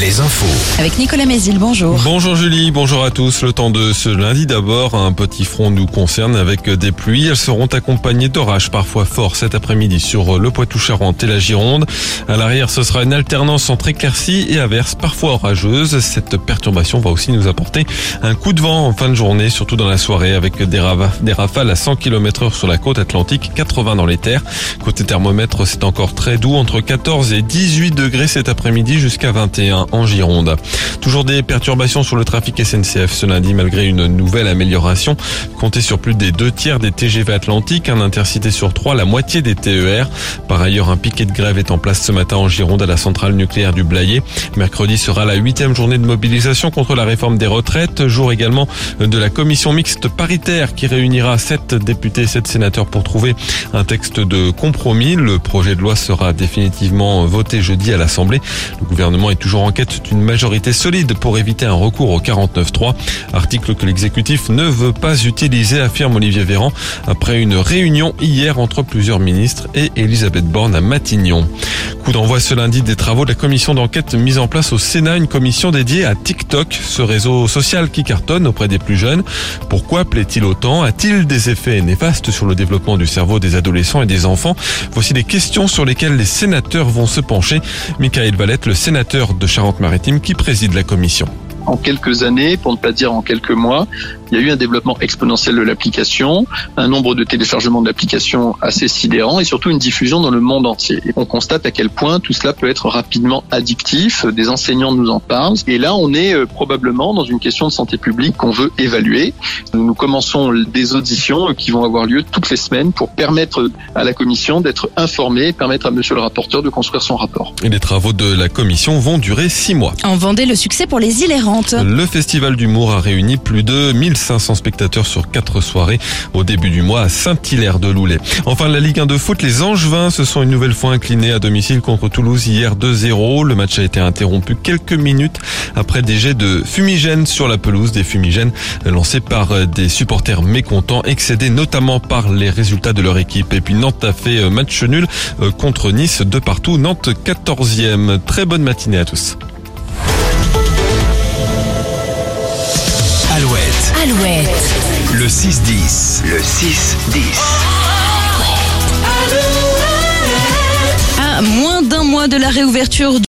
les infos. Avec Nicolas Mézil, bonjour. Bonjour Julie, bonjour à tous. Le temps de ce lundi d'abord, un petit front nous concerne avec des pluies. Elles seront accompagnées d'orages parfois forts cet après-midi sur le Poitou-Charentes et la Gironde. À l'arrière, ce sera une alternance entre éclaircies et averses parfois orageuses. Cette perturbation va aussi nous apporter un coup de vent en fin de journée, surtout dans la soirée avec des, des rafales à 100 km heure sur la côte atlantique, 80 dans les terres. Côté thermomètre, c'est encore très doux, entre 14 et 18 degrés cet après-midi jusqu'à 21 en Gironde. Toujours des perturbations sur le trafic SNCF ce lundi malgré une nouvelle amélioration. Comptez sur plus des deux tiers des TGV Atlantiques, un intercité sur trois, la moitié des TER. Par ailleurs, un piquet de grève est en place ce matin en Gironde à la centrale nucléaire du Blayet. Mercredi sera la huitième journée de mobilisation contre la réforme des retraites. Jour également de la commission mixte paritaire qui réunira sept députés et sept sénateurs pour trouver un texte de compromis. Le projet de loi sera définitivement voté jeudi à l'Assemblée. Le gouvernement est toujours en quête d'une majorité solide pour éviter un recours au 49-3. Article que l'exécutif ne veut pas utiliser, affirme Olivier Véran, après une réunion hier entre plusieurs ministres et Elisabeth Borne à Matignon. Coup d'envoi ce lundi des travaux de la commission d'enquête mise en place au Sénat, une commission dédiée à TikTok, ce réseau social qui cartonne auprès des plus jeunes. Pourquoi plaît-il autant? A-t-il des effets néfastes sur le développement du cerveau des adolescents et des enfants? Voici des questions sur lesquelles les sénateurs vont se pencher. Michael Valette, le sénateur de Charente-Maritime qui préside la commission en quelques années, pour ne pas dire en quelques mois, il y a eu un développement exponentiel de l'application, un nombre de téléchargements de l'application assez sidérant et surtout une diffusion dans le monde entier. Et on constate à quel point tout cela peut être rapidement addictif. Des enseignants nous en parlent. Et là, on est euh, probablement dans une question de santé publique qu'on veut évaluer. Nous commençons des auditions qui vont avoir lieu toutes les semaines pour permettre à la commission d'être informée et permettre à monsieur le rapporteur de construire son rapport. Et les travaux de la commission vont durer six mois. En Vendée, le succès pour les îles errantes. Le festival d'humour a réuni plus de 1500 spectateurs sur quatre soirées au début du mois à Saint-Hilaire de Loulay. Enfin, la Ligue 1 de foot, les Angevins se sont une nouvelle fois inclinés à domicile contre Toulouse hier 2-0. Le match a été interrompu quelques minutes après des jets de fumigènes sur la pelouse, des fumigènes lancés par des supporters mécontents, excédés notamment par les résultats de leur équipe. Et puis Nantes a fait match nul contre Nice de partout. Nantes 14e. Très bonne matinée à tous. Alouette. Le 6-10. Le 6-10. À moins d'un mois de la réouverture